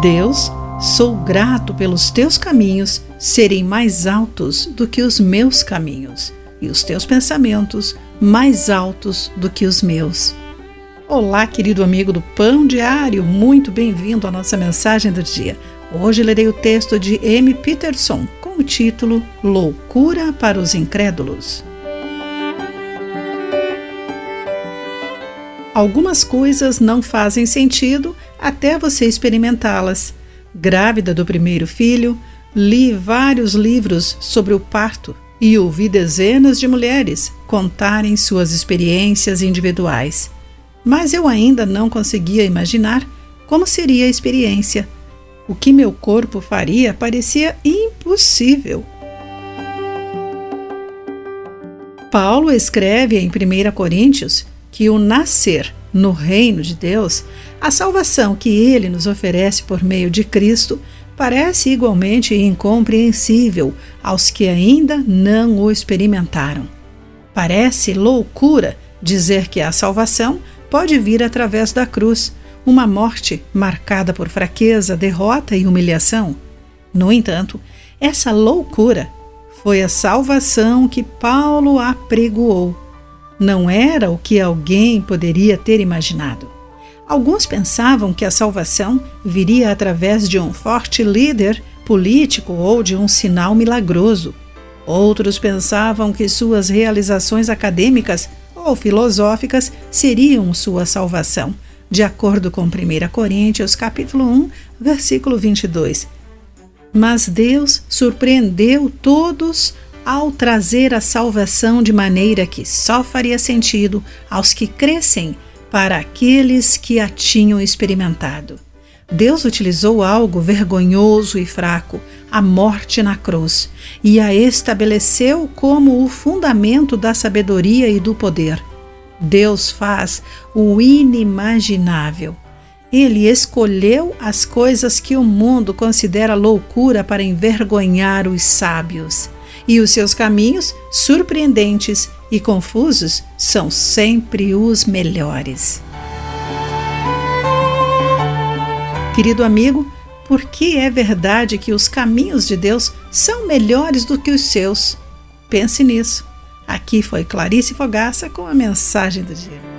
Deus, sou grato pelos teus caminhos serem mais altos do que os meus caminhos, e os teus pensamentos mais altos do que os meus. Olá, querido amigo do Pão Diário, muito bem-vindo à nossa mensagem do dia. Hoje lerei o texto de M. Peterson com o título Loucura para os Incrédulos. Algumas coisas não fazem sentido até você experimentá-las. Grávida do primeiro filho, li vários livros sobre o parto e ouvi dezenas de mulheres contarem suas experiências individuais. Mas eu ainda não conseguia imaginar como seria a experiência. O que meu corpo faria parecia impossível. Paulo escreve em 1 Coríntios que o nascer no reino de Deus, a salvação que ele nos oferece por meio de Cristo, parece igualmente incompreensível aos que ainda não o experimentaram. Parece loucura dizer que a salvação pode vir através da cruz, uma morte marcada por fraqueza, derrota e humilhação. No entanto, essa loucura foi a salvação que Paulo apregoou não era o que alguém poderia ter imaginado. Alguns pensavam que a salvação viria através de um forte líder político ou de um sinal milagroso. Outros pensavam que suas realizações acadêmicas ou filosóficas seriam sua salvação, de acordo com 1 Coríntios capítulo 1, versículo 22. Mas Deus surpreendeu todos ao trazer a salvação de maneira que só faria sentido aos que crescem para aqueles que a tinham experimentado. Deus utilizou algo vergonhoso e fraco, a morte na cruz, e a estabeleceu como o fundamento da sabedoria e do poder. Deus faz o inimaginável. Ele escolheu as coisas que o mundo considera loucura para envergonhar os sábios e os seus caminhos, surpreendentes e confusos, são sempre os melhores. Querido amigo, por que é verdade que os caminhos de Deus são melhores do que os seus? Pense nisso. Aqui foi Clarice Fogaça com a mensagem do dia.